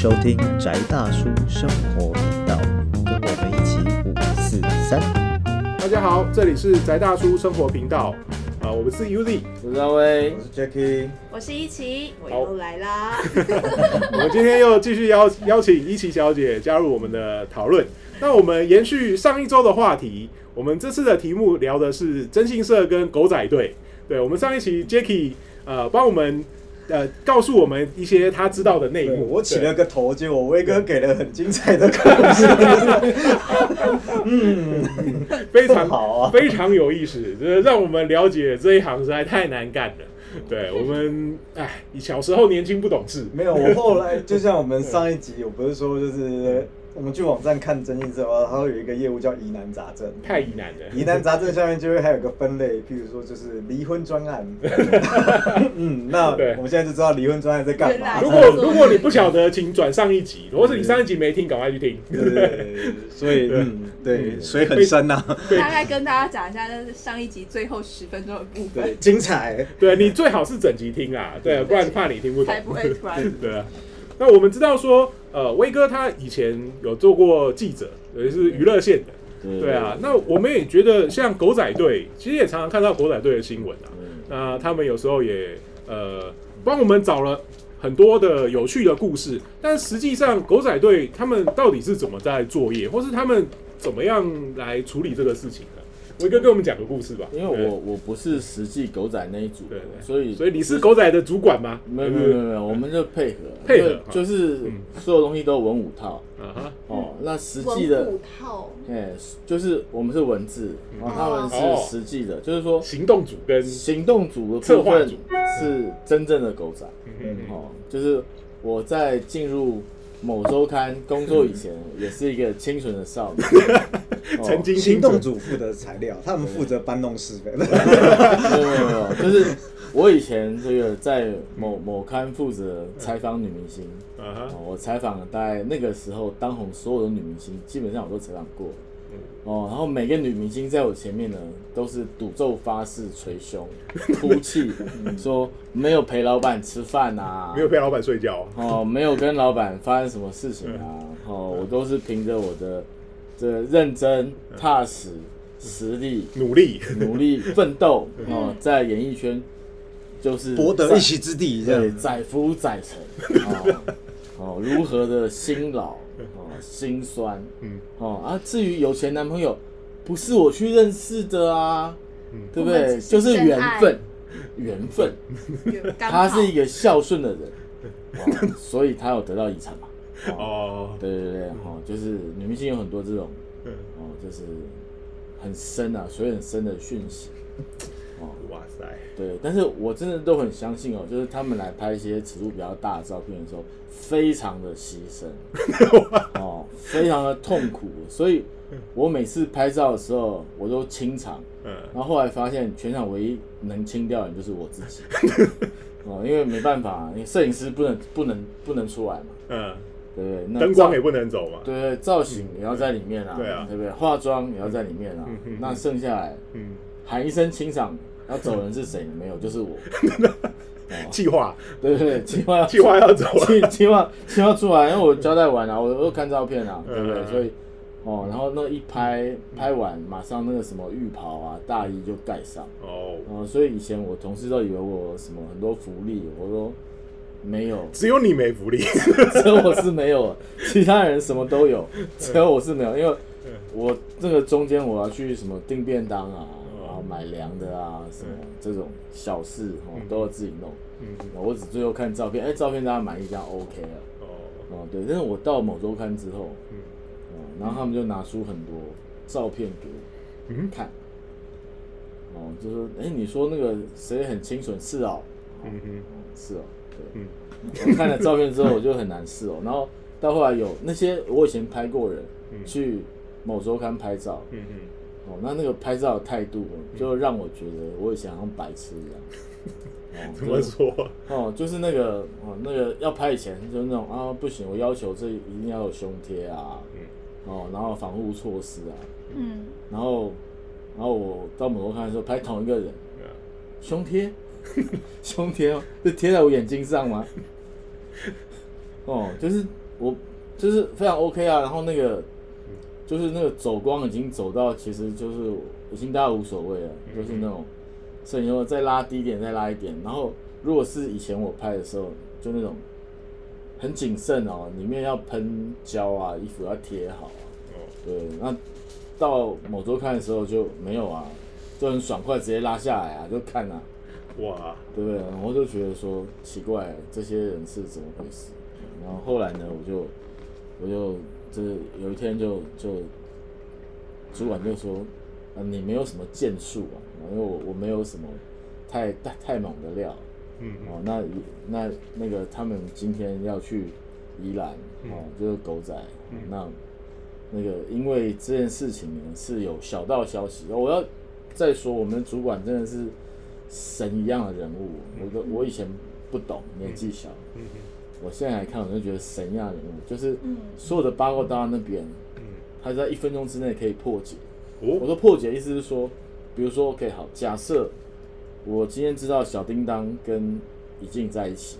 收听宅大叔生活频道，跟我们一起五四三。大家好，这里是宅大叔生活频道，啊、我们是 Uzi，我是阿威，我是 Jacky，我是一奇，我好又来啦。我们今天又继续邀邀请一琪小姐加入我们的讨论。那我们延续上一周的话题，我们这次的题目聊的是征信社跟狗仔队。对，我们上一期 Jacky 呃帮我们呃告诉我们一些他知道的内幕。我起了个头，结果威哥给了很精彩的故事。嗯，非常好啊非常有意思，就是让我们了解这一行实在太难干了。对我们，哎，你小时候年轻不懂事，没有，我后来就像我们上一集，我不是说就是我们去网站看征信社的话，它会有一个业务叫疑难杂症。太疑难了。疑难杂症下面就会还有个分类，譬如说就是离婚专案。嗯，那对我们现在就知道离婚专案在干嘛。如果如果你不晓得，请转上一集；如果是你上一集没听，赶快去听。对对对对，所以对嗯，对，水很深呐，大概跟大家讲一下，就是上一集最后十分钟的部分，对，精彩。对你最好是整集听啊，对，不然怕你听不懂才。不会突然。对啊。那我们知道说，呃，威哥他以前有做过记者，也是娱乐线的。对啊，那我们也觉得像狗仔队，其实也常常看到狗仔队的新闻啊。那他们有时候也呃帮我们找了很多的有趣的故事，但实际上狗仔队他们到底是怎么在作业，或是他们怎么样来处理这个事情的？威哥跟我们讲个故事吧。因为我我不是实际狗仔那一组的对，对。所以所以你是狗仔的主管吗？没有没有没有没有，我们就配合配合就是嗯。所有东西都文武套。啊哈，哦。那实际的文，武套，哎，就是我们是文字，然后他们哦是实际的，就是说行动组跟行动组的策划组。是真正的狗仔。嗯。哦，就是我在进入。某周刊工作以前，也是一个清纯的少年，哦 曾经行动组负责材料，他们负责搬弄是非。没有没有没有，就是我以前这个在某某刊负责采访女明星，我采访了大概那个时候当红所有的女明星，基本上我都采访过。哦，然后每个女明星在我前面呢，都是赌咒发誓、捶胸、哭泣，说没有陪老板吃饭啊，没有陪老板睡觉，哦，没有跟老板发生什么事情啊，哦，我都是凭着我的这个认真、踏实、实力、努力，努力奋斗哦，在演艺圈就是博得一席之地，这对样。载浮载沉哦 哦，如何的辛劳哦辛酸嗯哦啊，至于有钱男朋友，不是我去认识的啊，对不对？就是缘分，缘分，他是一个孝顺的人，哦，所以他有得到遗产嘛。哦，哦，对对对，哦，就是女明星有很多这种嗯哦，就是很深啊，水很深的讯息。哦，哇塞，对，但是我真的都很相信哦，就是他们来拍一些尺度比较大的照片的时候，非常的牺牲，哦，非常的痛苦，所以我每次拍照的时候，我都清场，嗯。然后后来发现全场唯一能清掉的人就是我自己，哦，因为没办法，你摄影师不能不能不能出来嘛，嗯，对不灯光也不能走嘛，对对，造型也要在里面啊，对啊。对不对？化妆也要在里面啊，那剩下来嗯，喊一声清场，要走人是谁？没有，就是我。哦，计划。对对对，计划。计划要走了，计计划计划出来，因为我交代完了，我我有看照片啊，对不对？嗯。所以哦，然后那一拍拍完，马上那个什么浴袍啊、大衣就盖上，哦，嗯，所以以前我同事都以为我什么很多福利，我说没有，只有你没福利，只有我是没有，其他人什么都有，只有我是没有，因为我这个中间我要去什么订便当啊，买粮的啊，什么这种小事哦都要自己弄。嗯，我只最后看照片，哎、照片大家满意，这样 OK 了。哦，哦，对，但是我到某周刊之后，嗯。哦，然后他们就拿出很多照片给我嗯看，哦，就说，哎、你说那个谁很清纯，是哦，嗯哼，哦是哦，对，嗯。我看了照片之后，我就很难是哦，然后到后来有那些我以前拍过人嗯。去某周刊拍照，嗯哼，哦，那那个拍照的态度就让我觉得我以前好像白痴一样。哦怎么说？哦，就是那个哦，那个要拍以前就是那种啊，不行，我要求这一定要有胸贴啊，哦，然后防护措施啊，嗯，然后然后我到门口看的时候拍同一个人，胸贴，胸贴哦，是贴在我眼睛上吗？哦，就是我就是非常 OK 啊，然后那个就是那个走光已经走到，其实就是已经大家无所谓了，就是那种摄影后再拉低一点，再拉一点，然后如果是以前我拍的时候，就那种很谨慎哦，里面要喷胶啊，衣服要贴好啊，对，那到某周看的时候就没有啊，就很爽快，直接拉下来啊，就看啊，哇，对不对？我就觉得说奇怪，这些人是怎么回事？然后后来呢，我就我就就是有一天就就主管就说，啊，你没有什么建树啊，因为我我没有什么太太太猛的料，嗯。哦，那那那个他们今天要去宜兰，嗯。哦，就是狗仔，那那个因为这件事情呢是有小道消息，我要再说我们主管真的是神一样的人物，我都我以前不懂，年纪小，嗯我现在来看我就觉得神一样的人物，就是嗯所有的八卦都到那边，嗯他在一分钟之内可以破解。我哦，说破解意思是说，比如说，OK，好，假设我今天知道小叮当跟李静在一起，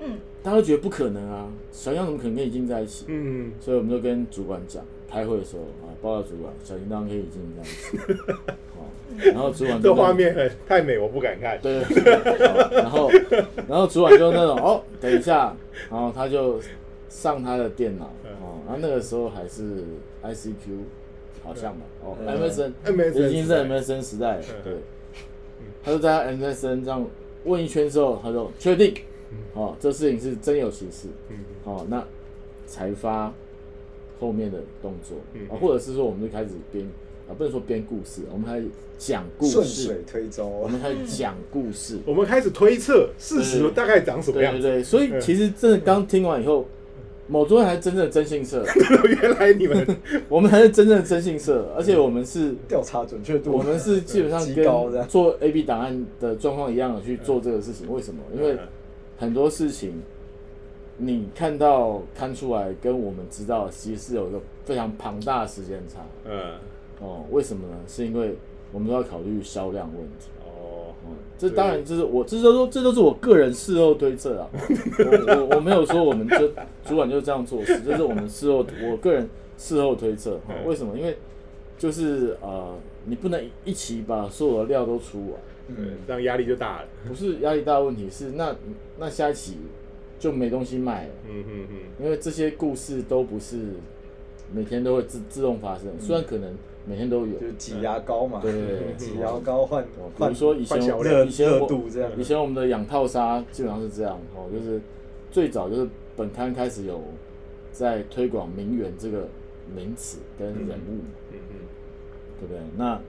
嗯，大家都觉得不可能啊，小样怎么可能跟李静在一起？嗯，所以我们就跟主管讲，开会的时候啊，报告主管，小叮当跟怡静在一起，哦，然后主管就这画面很太美，我不敢看。对然后然后主管就那种哦，等一下，然后他就上他的电脑嗯。哦，然后那个时候还是 ICQ，好像吧，哦嗯，MSN MSN 已经是 MSN 时代对，他就在 MSN 这样问一圈之后，他就确定，哦，这事情是真有其事，嗯。哦，那才发后面的动作嗯啊，或者是说我们就开始编啊，不能说编故事，我们开始讲故事顺事水，推舟啊，我们开始讲故事。我们开始推测事对实大概长什么样子。对对对，所以其实真的刚听完以后，某桌还是真正的征信社，原来你们 我们还是真正的征信社，而且我们是，调查准确度，我们是基本上。跟做 A B 档案的状况一样的去做这个事情。为什么？因为很多事情你看到看出来，跟我们知道其实是有一个非常庞大的时间差。嗯哦，为什么呢？是因为我们都要考虑销量问题。哦哦，这当然就是我，这都这都是我个人事后推测啊。我我我没有说我们就主管就这样做事，这是我们事后我个人事后推测。为什么？因为就是呃，你不能一起把所有的料都出完，嗯，这样压力就大了。不是压力大的问题，是那那下一期就没东西卖了，嗯嗯嗯，因为这些故事都不是每天都会自自动发生，虽然可能每天都有。就是挤牙膏嘛，对对对。对挤牙膏换哦比如说以前以前我度这样。以前我们的养套杀基本上是这样哦，就是最早就是本刊开始有在推广名媛这个名词跟人物，嗯嗯。对不对？那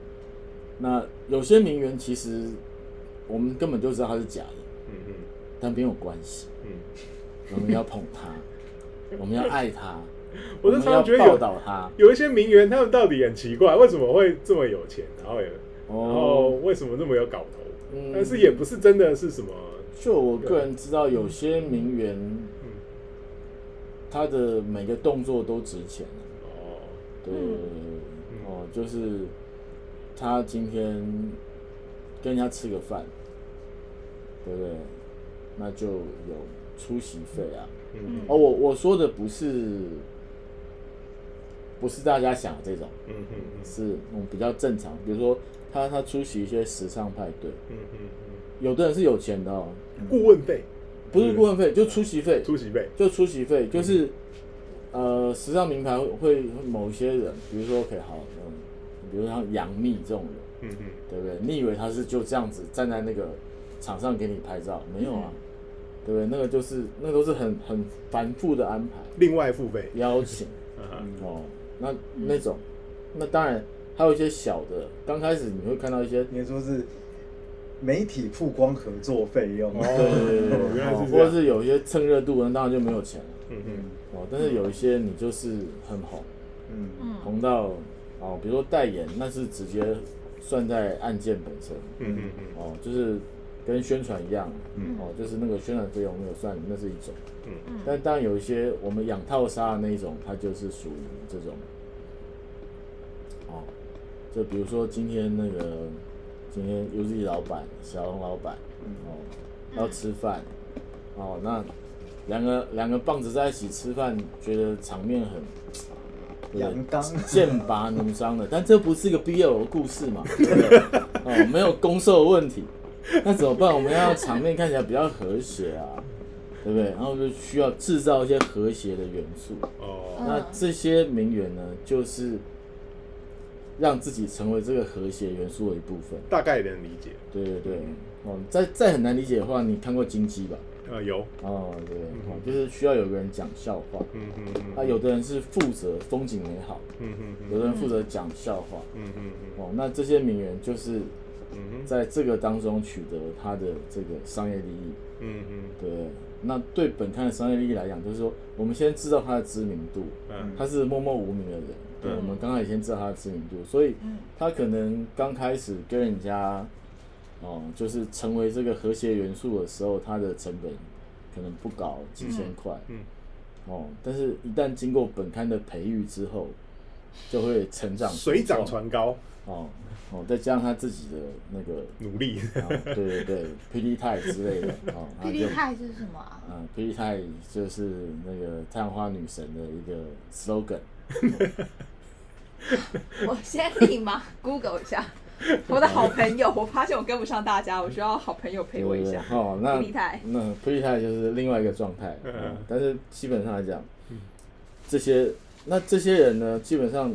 那有些名媛其实我们根本就知道她是假的，嗯嗯但没有关系，嗯，我们要捧他，我们要爱他，我就们要常常觉得有报道她。有一些名媛，他们到底很奇怪，为什么会这么有钱，然后也，然后哦，为什么那么有搞头？嗯但是也不是真的是什么，就我个人知道，有些名媛，他的每个动作都值钱。哦，对哦，就是他今天跟人家吃个饭，对不对？那就有出席费啊。嗯哦，我我说的不是不是大家想的这种，嗯嗯嗯是那种比较正常，比如说他他出席一些时尚派对，嗯嗯有的人是有钱的哦，嗯，顾问费、不是顾问费，就出席费，出席费，就出席费，就是呃，时尚名牌会会某一些人，比如说 OK 好，嗯，比如像杨幂这种人，嗯嗯对不对？你以为他是就这样子站在那个场上给你拍照？没有啊，对不对？那个就是那都是很很繁复的安排，另外付费，邀请。啊哦，那那种，那当然还有一些小的，刚开始你会看到一些。应该说是媒体曝光合作费用。哦对对对对原来是这样。哦或者是有一些蹭热度的，那当然就没有钱了。嗯嗯哦。但是有一些你就是很红，嗯，嗯。红到哦，比如说代言，那是直接算在案件本身。嗯嗯嗯。哦，就是跟宣传一样，嗯哦，就是那个宣传费用没有算那是一种，嗯但当然有一些我们养套杀的那一种，它就是属于这种，哦，就比如说今天那个今天 UZ 老板、小龙老板，哦，要吃饭，哦，那两个两个棒子在一起吃饭，觉得场面很对阳刚，剑拔弩张的，但这不是一个 BL 的故事嘛？对不对？哦，没有攻受问题，那怎么办？我们要场面看起来比较和谐啊，对不对？然后就需要制造一些和谐的元素。哦，嗯那这些名媛呢，就是让自己成为这个和谐元素的一部分。大概能理解。对对对，哦，再再很难理解的话，你看过金鸡吧？呃，有，哦，对，哦，就是需要有个人讲笑话。嗯嗯嗯，啊，有的人是负责风景美好，嗯嗯嗯有的人负责讲笑话。嗯嗯嗯哦，那这些名媛就是嗯在这个当中取得他的这个商业利益。嗯嗯对，那对本刊的商业利益来讲，就是说，我们先知道他的知名度，嗯他是默默无名的人。对，嗯我们刚刚也先知道他的知名度，所以嗯他可能刚开始跟人家，哦，就是成为这个和谐元素的时候，他的成本可能不高，几千块。嗯哦，但是一旦经过本刊的培育之后，就会成长水涨船高，哦哦，再加上他自己的那个，努力。啊、对对对，霹雳泰之类的哦，他就霹雳泰是什么啊？嗯，霹雳泰就是那个太阳花女神的一个 slogan。我先立马 Google 一下。我的好朋友，我发现我跟不上大家，我需要好朋友陪我一下。哦，那霹雳泰那霹雳泰就是另外一个状态、嗯哦但是基本上来讲，这些那这些人呢，基本上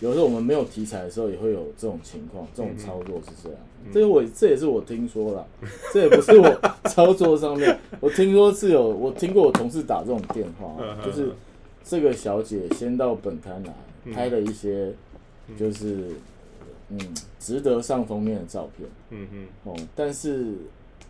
有时候我们没有题材的时候，也会有这种情况，这种操作是这样。这个我这也是我听说了，这也不是我 操作上面，我听说是有我听过我同事打这种电话，就是这个小姐先到本刊来拍了一些，就是嗯值得上封面的照片。嗯嗯哦，但是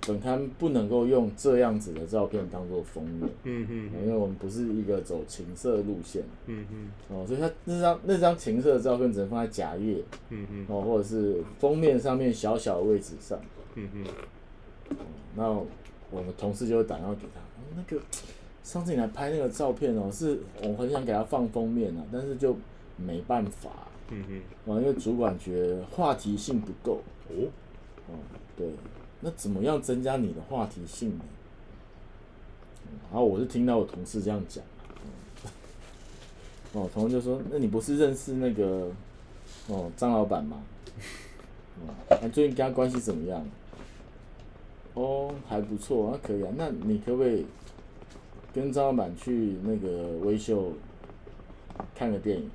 本刊不能够用这样子的照片当做封面，嗯嗯因为我们不是一个走情色路线。嗯嗯。哦，所以他那张那张情色的照片只能放在夹页嗯嗯。哦，或者是封面上面小小的位置上。嗯嗯。那我们同事就会打电话给他，哦那个上次你来拍那个照片哦，是我很想给他放封面啊，但是就没办法。嗯嗯，哦，因为主管觉得话题性不够。哦，哦，对，那怎么样增加你的话题性呢？然后我是听到我同事这样讲，哦，同事就说：“那你不是认识那个哦张老板吗？哦，那最近跟他关系怎么样？哦，还不错，那可以啊。那你可不可以跟张老板去那个微秀看个电影，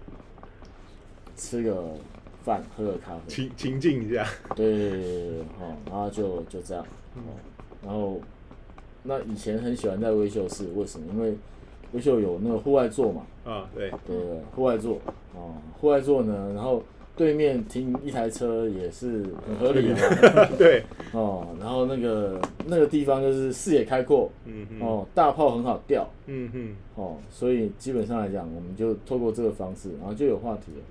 吃个饭，喝个咖啡？”情情境一下。对对对对对，哦，然后就就这样，哦，然后那以前很喜欢在微秀室为什么？因为微秀有那个户外座嘛，啊，对，对对对，户外座，哦，户外座呢，然后对面停一台车也是很合理的嘛，对，哦，然后那个那个地方就是视野开阔，嗯嗯哦，大炮很好钓，嗯嗯哦，所以基本上来讲，我们就透过这个方式，然后就有话题了。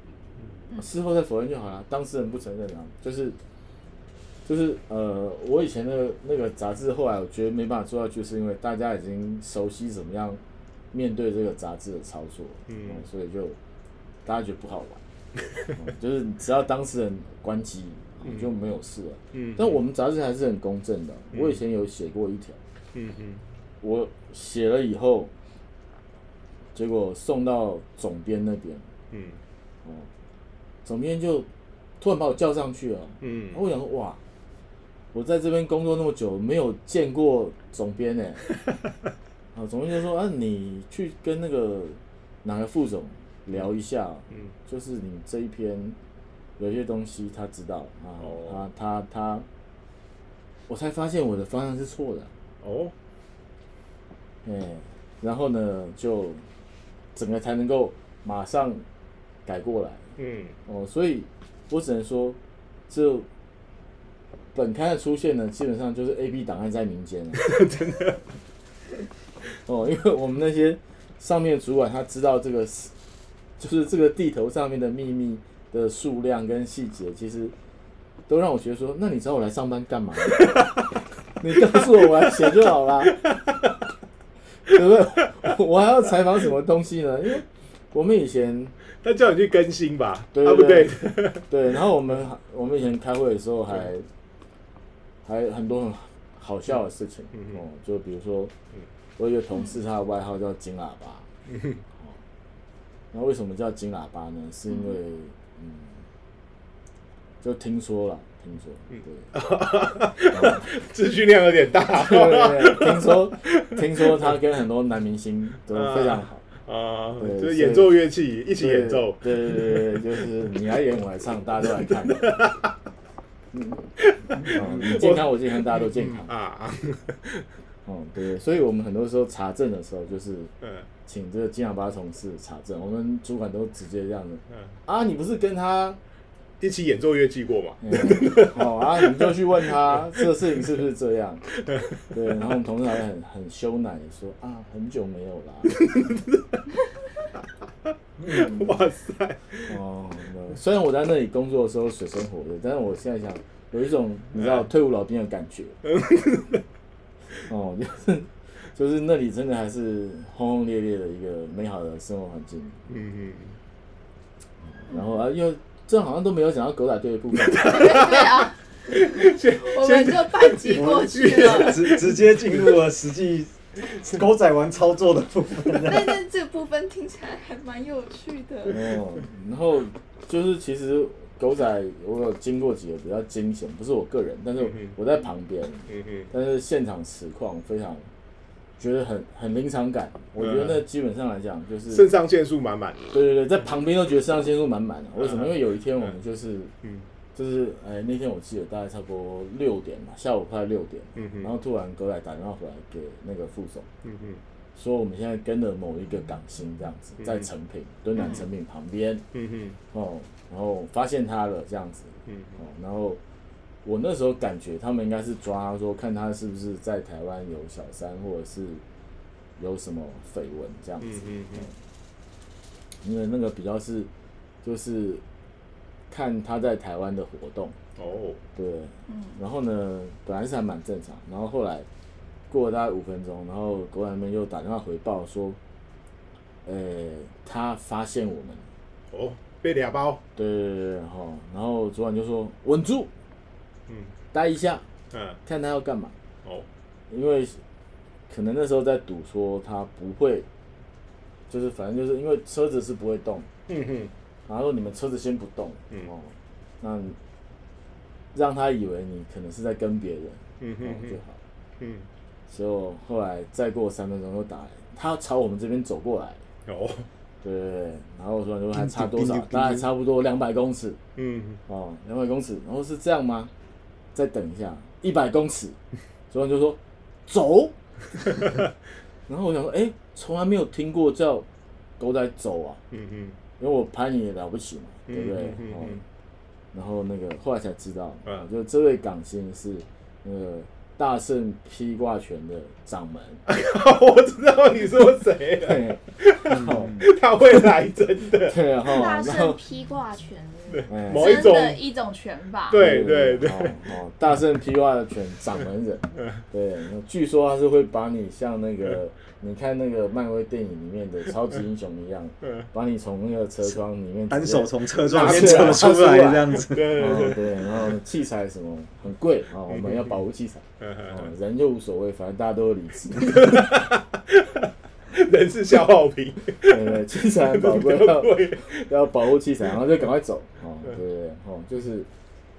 事后再否认就好了，当事人不承认啊，就是就是呃，我以前那个那个杂志，后来我觉得没办法做下去，是因为大家已经熟悉怎么样面对这个杂志的操作，嗯。哦所以就大家觉得不好玩，嗯 就是只要当事人关机，哦就没有事了。嗯，但我们杂志还是很公正的，我以前有写过一条。嗯嗯。我写了以后，结果送到总编那边，嗯。哦，总编就突然把我叫上去了。嗯我想说哇，我在这边工作那么久，没有见过总编呢。啊，总编就说啊，你去跟那个哪个副总聊一下，嗯就是你这一篇有些东西他知道啊，哦他他他，我才发现我的方向是错的。哦，哎，然后呢，就整个才能够马上改过来嗯哦，所以我只能说，这本刊的出现呢，基本上就是 A B 档案在民间了，真的。哦，因为我们那些上面主管他知道这个，就是这个地头上面的秘密的数量跟细节，其实都让我觉得说，那你找我来上班干嘛？你告诉我，我来写就好啦。对不对？我还要采访什么东西呢？因为我们以前他叫你去更新吧，对啊不对对？对，然后我们我们以前开会的时候还还很多很好笑的事情嗯嗯哦，就比如说我有一个同事，他的外号叫金喇叭。哦那为什么叫金喇叭呢？是因为嗯，就听说了，听说，对，资讯量有点大听说听说他跟很多男明星都 非常好。啊，对就是演奏乐器一起演奏，对对对对，对就是你来演我来唱，大家都来看。嗯，哦你健康我健康，大家都健康。啊，嗯，对，所以我们很多时候查证的时候，就是嗯请这个金喇叭同事查证，我们主管都直接这样的嗯，啊，你不是跟他，一起演奏乐器过嘛？嗯、好啊，你就去问他 这个事情是不是这样？对，然后我们同事还很很羞赧地说啊，很久没有啦。哇塞，哦，那虽然我在那里工作的时候水深火热，但是我现在想有一种你知道退伍老兵的感觉。哦，就是就是那里真的还是轰轰烈烈的一个美好的生活环境。嗯嗯然后啊，又这好像都没有讲到狗仔队的部分。对啊，我们就半集过去了。直直接进入了实际 狗仔玩操作的部分。但但这部分听起来还蛮有趣的。哦，然后就是其实狗仔我有经过几个比较惊险，不是我个人，但是我在旁边，但是现场实况非常觉得很很临场感。我觉得那基本上来讲就是嗯，肾上腺素满满，对对对，在旁边都觉得肾上腺素满满的。为什么？因为有一天我们就是嗯。就是哎那天我记得大概差不多六点嘛，下午快六点，嗯然后突然哥来打电话回来给那个副总。嗯嗯说我们现在跟了某一个港星这样子，在成品敦南成品旁边。嗯哼。哦，然后发现他了这样子。嗯哦，然后我那时候感觉他们应该是抓他说看他是不是在台湾有小三或者是有什么绯闻这样子，嗯嗯因为那个比较是就是看他在台湾的活动，哦，对，嗯。然后呢，本来是还蛮正常，然后后来过了大概五分钟，然后国外那边又打电话回报说，呃，他发现我们，哦，被俩包，对对对对，然后然后主管就说稳住，嗯。待一下，嗯。看他要干嘛，哦，因为可能那时候在赌说他不会，就是反正就是因为车子是不会动，嗯哼。然后你们车子先不动，嗯。哦，那让他以为你可能是在跟别人，嗯哼。哦就好。嗯。结果后来再过三分钟又打来，他朝我们这边走过来，哦，对对对，然后我说说还差多少大概差不多两百公尺。嗯。哦，两百公尺，然后是这样吗？再等一下，一百公尺，主管就说走，然后我想说，哎，从来没有听过叫狗仔走啊，嗯嗯。因为我拍你也了不起嘛，对不对？哦嗯嗯嗯嗯，然后那个后来才知道，嗯。哦就这位港星是那个大圣披挂拳的掌门。我知道你说谁他会来真的，对，然后大然后圣披挂拳，哎。某一种的一种拳法。对对对。哦哦，大圣披挂拳掌门人，对，那据说他是会把你像那个，你看那个漫威电影里面的超级英雄一样，嗯。把你从那个车窗里面单手从车窗里面拿出来。扯出来这样子。对对哦对，然后器材什么很贵啊，我们要保护器材，人就无所谓，反正大家都有理智，嗯 人是消耗品，对对，器材很宝贵，要，要保护器材，然后就赶快走，哦，对。对对，哦，就是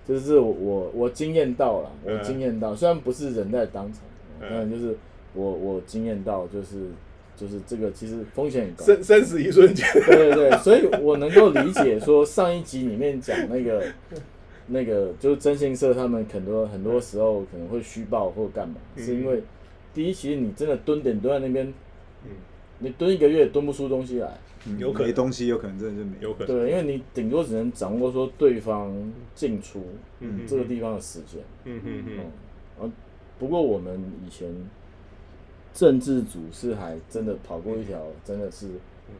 就是我我我惊艳到了，我嗯经验到，虽然不是人在当场，但就是我我惊艳到，就是就是这个其实风险很高，生生死一瞬间，对对对，所以我能够理解说上一集里面讲那个 那个就是征信社他们很多很多时候可能会虚报或干嘛，嗯。是因为第一其实你真的蹲点蹲在那边，嗯你蹲一个月蹲不出东西来。有可能没东西，有可能真的是没有可能，对，因为你顶多只能掌握说对方进出嗯这个地方的时间。嗯嗯嗯嗯，啊，不过我们以前政治组是还真的跑过一条，真的是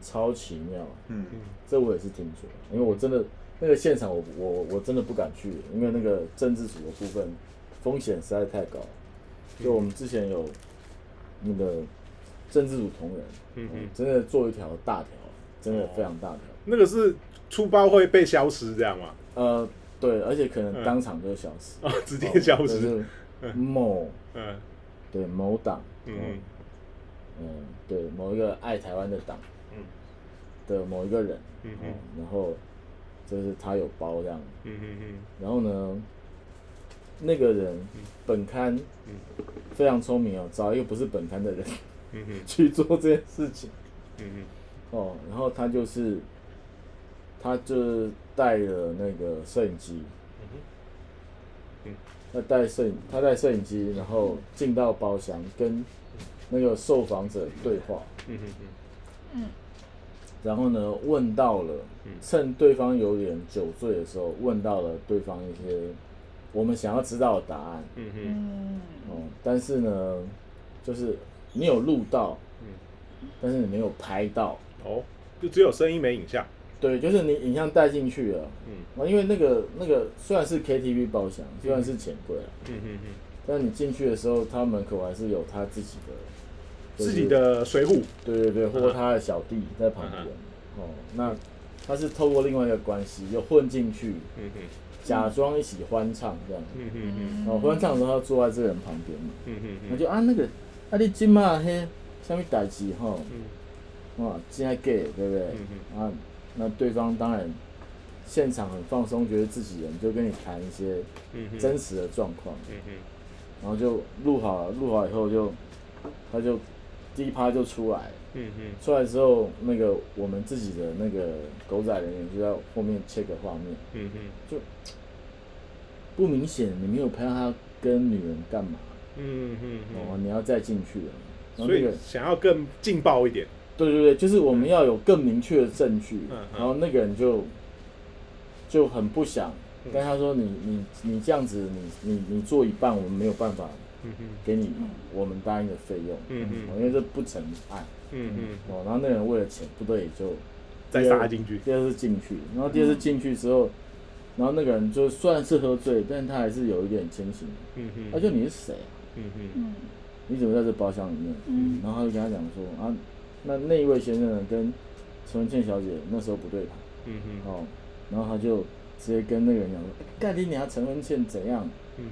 超奇妙。嗯，这我也是听说，因为我真的那个现场我，我我真的不敢去，因为那个政治组的部分风险实在太高。就我们之前有那个政治组同仁，嗯嗯真的做一条大条，真的非常大条。那个是出包会被消失这样吗？呃，对，而且可能当场就消失，啊，直接消失，哦就是某嗯。对某党，嗯。嗯嗯，对，某一个爱台湾的党嗯。的某一个人，嗯哦，然后就是他有包这样，嗯嗯嗯然后呢，那个人本刊嗯。非常聪明哦，找一个不是本刊的人去做这件事情。嗯哦，然后他就是他就是带了那个摄影机，嗯他带摄影他带摄影机，然后进到包厢跟那个受访者对话，嗯嗯。然后呢问到了嗯，趁对方有点酒醉的时候，问到了对方一些我们想要知道的答案。嗯，哦，但是呢，就是你有录到，嗯，但是你没有拍到。哦，就只有声音没影像。对，就是你影像带进去了。嗯啊，因为那个那个虽然是 KTV 包厢，虽然是钱柜啊，嗯嗯嗯，但你进去的时候，他门口还是有他自己的、就是自己的水户。对对对，或者他的小弟在旁边。哦，那他是透过另外一个关系又混进去，嗯嗯假装一起欢唱这样。嗯嗯嗯哦，欢唱的时候他坐在这个人旁边嘛，嗯嗯那就啊那个啊你今嘛嘿，什么代志吼？嗯。哇，真爱 gay 对不对？嗯啊，那对方当然现场很放松，觉得自己人，就跟你谈一些嗯真实的状况，然后就录好了，录好以后就他就第一趴就出来，出来之后那个我们自己的那个狗仔人员就在后面切个画面，嗯嗯。不明显你没有拍到他跟女人干嘛，嗯嗯哦，你要再进去了，然后所以那个想要更劲爆一点。对对对，就是我们要有更明确的证据，嗯嗯。然后那个人就就很不想嗯。跟他说你你你这样子你你你做一半我们没有办法嗯嗯。给你我们答应的费用，嗯嗯。哦因为这不成案嗯嗯，哦，然后那个人为了钱不得已就再第二杀进去。第二次进去，然后第二次进去之后，然后那个人就算是喝醉，但他还是有一点清醒，嗯嗯。他就你是谁啊？嗯嗯嗯。你怎么在这包厢里面？嗯。然后他就跟他讲说啊，那那一位先生呢跟陈文倩小姐那时候不对盘。嗯嗯。哦，然后他就直接跟那个人讲说：“盖你娘陈文倩怎样？嗯？”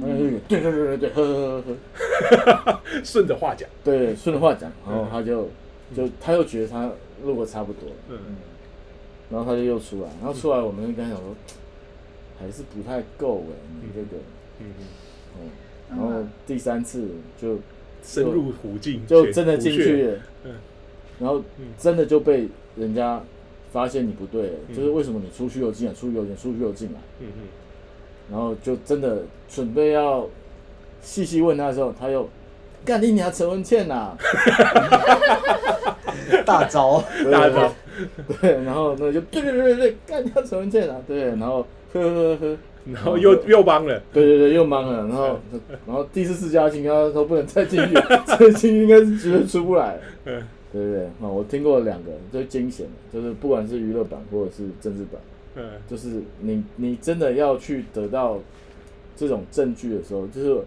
那个人就对对对对对，呵呵呵呵，嗯，顺着话讲。对，顺着话讲，然后他就就他又觉得他录过差不多，嗯。然后他就又出来，然后出来我们就跟他讲说，还是不太够哎，你这个，嗯嗯，哦，然后第三次就深入虎境，就真的进。去了，嗯。然后嗯。真的就被人家发现你不对了，嗯。就是为什么你出去又进来，出去又进来，出去又进来。嗯嗯。然后就真的准备要细细问他的时候，他又干你娘陈文倩呐、大招，大招，对，然后那就对对对对对，干掉陈文倩啊，对，然后呵呵呵，然后又又帮了。对对对，又忙了，然后 然后第四次叫他进去，他说不能再进去，再进去应该是绝对出不来。嗯对对对，啊，我听过两个最惊险的，就是不管是娱乐版或者是政治版，嗯就是你你真的要去得到这种证据的时候，就是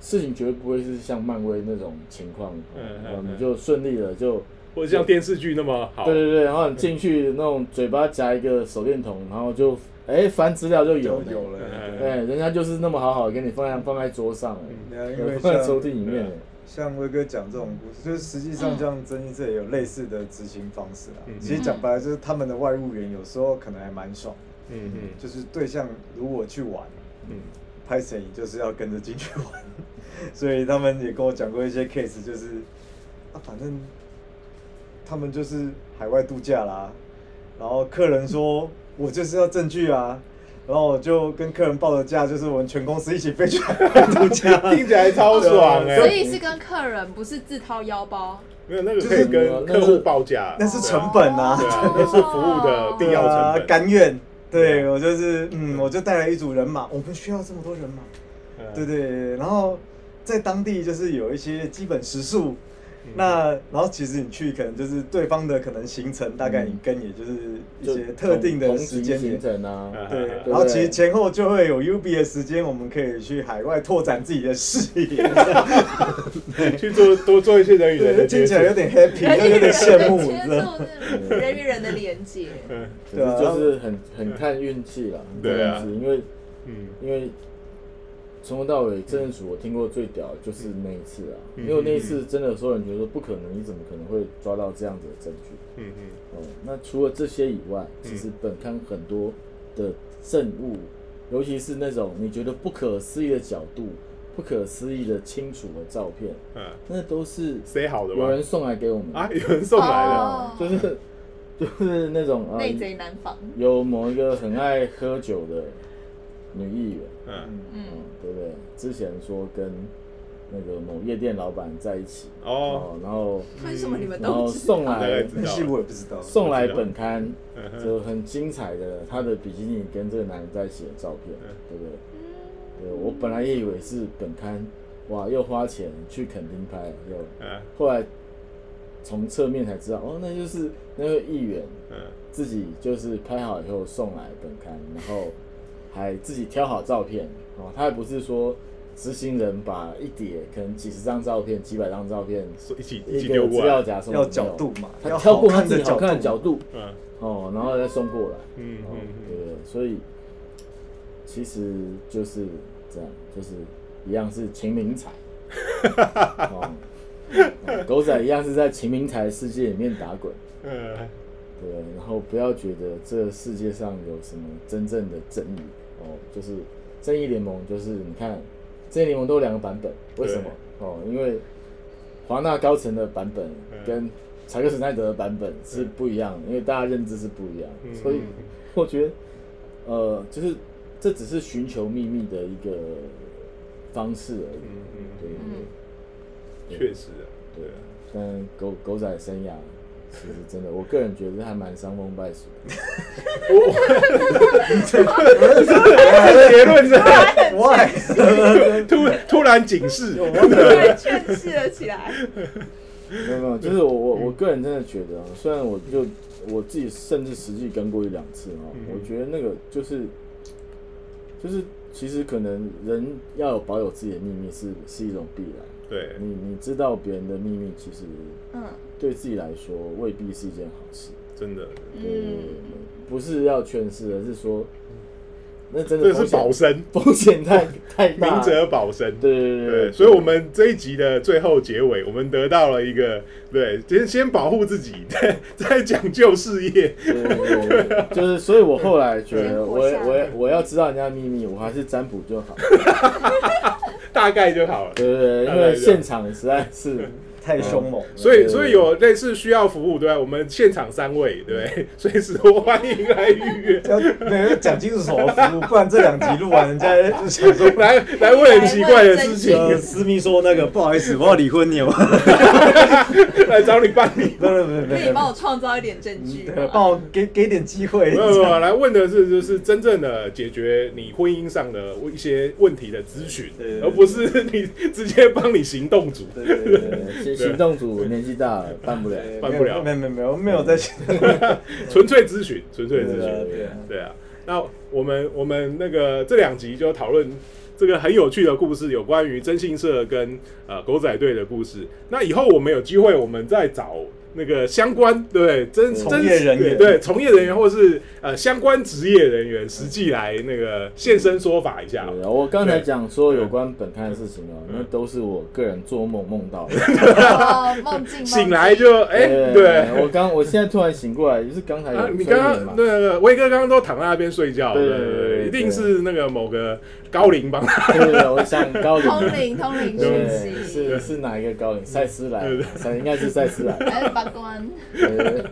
事情绝对不会是像漫威那种情况，嗯你就顺利了就，或者像电视剧那么好。对对对，然后你进去那种嘴巴夹一个手电筒，然后就哎翻资料就有了，有有了，嗯对，人家就是那么好好地给你放在放在桌上了，对啊，因为放在像抽屉里面，像威哥讲这种故事，就是实际上像曾一这也有类似的执行方式啦。嗯其实讲白了，就是他们的外务员有时候可能还蛮爽，嗯嗯。就是对象如果去玩，嗯。拍摄影就是要跟着进去玩，所以他们也跟我讲过一些 case，就是啊，反正他们就是海外度假啦，然后客人说我就是要证据啊，然后我就跟客人报了价就是我们全公司一起飞去海 外度假，听起来超爽哎、所以是跟客人，不是自掏腰包。没有那个可以跟客户报价，那是成本啊，对啊，那是服务的必要成本。甘愿。对我就是，嗯，我就带了一组人马，我们需要这么多人马，嗯对对，然后在当地就是有一些基本时数，嗯那然后其实你去可能就是对方的可能行程，大概你跟也就是一些特定的同时间行。程啊，嗯对，然后其实前后就会有 U B 的时间，我们可以去海外拓展自己的视野。去做多做一些人与人对，的听起来有点 happy，又有点羡慕，你知道人与人的连接。对啊。就是很很看运气啦，对啊因为嗯因为从头到尾真人组我听过最屌的就是那一次啊，嗯因为那一次真的所有人觉得说不可能，你怎么可能会抓到这样子的证据？嗯嗯哦，那除了这些以外，其实本刊很多的证物，尤其是那种你觉得不可思议的角度、不可思议的清楚的照片，嗯，那都是塞好的？有人送来给我们啊，有人送来的，哦 就是就是那种啊，内贼难防。有某一个很爱喝酒的女议员，嗯。嗯。嗯，对不对？之前说跟那个某夜店老板在一起，哦，哦，然后为什么你们然后都知送来那些我也不知道。送来本刊就很精彩的他的比基尼跟这个男人在一起的照片嗯，对不对？对我本来也以为是本刊，哇，又花钱去垦丁拍，又嗯。后来从侧面才知道，哦，那就是那个议员嗯。自己就是拍好以后送来本刊，然后还自己挑好照片哦，他还不是说执行人把一叠可能几十张照片、几百张照片一起一一起个资料丢过来，夹送要角度嘛他要挑过他好看的自己好看的角角度嗯。哦，然后再送过来，哦嗯嗯。对对，所以其实就是这样，就是一样是秦明才，哦，哦狗仔一样是在秦明才世界里面打滚。嗯。对，然后不要觉得这世界上有什么真正的正义哦，就是正义联盟，就是你看正义联盟都有两个版本，为什么？哦，因为华纳高层的版本跟查克史奈德的版本是不一样的，因为大家认知是不一样，嗯所以我觉得呃，就是这只是寻求秘密的一个方式而已。嗯嗯对确实啊，对，但狗狗仔生涯。其实真的，我个人觉得还蛮伤风败俗的。结论是，why？突突然警示，对，劝世了起来。没有没有，就是我我我个人真的觉得啊，虽然我就我自己甚至实际跟过一两次啊，嗯我觉得那个就是就是其实可能人要有保有自己的秘密是是一种必然。对，你你知道别人的秘密，其实嗯对自己来说未必是一件好事。真的，对对对对嗯，不是要劝世，而是说那真的这是保身，风险太 太大明。哲保身。对对对对，所以，我们这一集的最后结尾，我们得到了一个对，先先保护自己，再再讲究事业。对对对 对，就是，所以我后来觉得我，我我要知道人家秘密，我还是占卜就好。大概就好了。对对对，因为现场实在是，太凶猛了。所以，所以有类似需要服务，对吧？我们现场三位，对不对，随时都欢迎来预约，要没有讲清楚什么服务，不然这两集录完，人家就想说，来来问很奇怪的事情，呃，私密说那个不好意思，我要离婚，你有吗？来找你办理。不不不不可以帮我创造一点证据对，吗？帮我给给点机会。没有没有，来问的是就是真正的解决你婚姻上的一些问题的咨询对对，对而不是你直接帮你行动组。对对对对对对行行动组年纪大了，办不了。办不了没有没有没有没有在 想。纯粹咨询，纯粹咨询。对啊，那我们我们那个这两集就讨论这个很有趣的故事，有关于征信社跟呃狗仔队的故事。那以后我们有机会，我们再找那个相关对真从真业人员对从业人员或是呃相关职业人员，实际来那个现身说法一下。对，我刚才讲说有关本刊的事情哦，那都是我个人做梦梦到的。哦，梦境醒来就哎、对。我刚我现在突然醒过来，就是刚才你催刚刚那个威哥刚刚都躺在那边睡觉，对对对对对一定是那个某个高龄帮他，对对对，我想高龄。通灵通灵讯对，息，是是哪一个高龄？赛斯来对对，赛应该是赛斯来。还有八关，对对对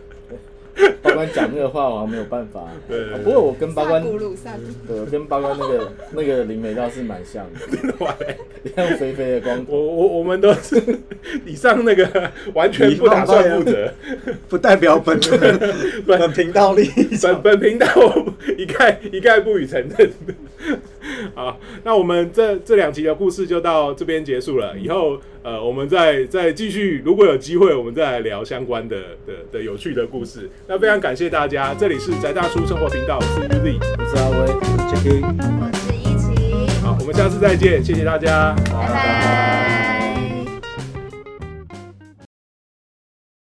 八关讲那个话，我好像没有办法。对不过我跟八萨关，古鲁萨古，对，我跟八关那个那个灵媒倒是蛮像的，一样肥肥的光我头。我我们都是 以上那个 完全不打算负责，不代表本本频道立本。本频道一概一概不予承认。好，那我们这这两集的故事就到这边结束了。以后呃，我们再再继续，如果有机会，我们再来聊相关的的的有趣的故事。那非常感谢大家，这里是宅大叔生活频道，我是 Uzi。我是阿威。Jackie 我是一奇，好，我们下次再见，谢谢大家。拜拜。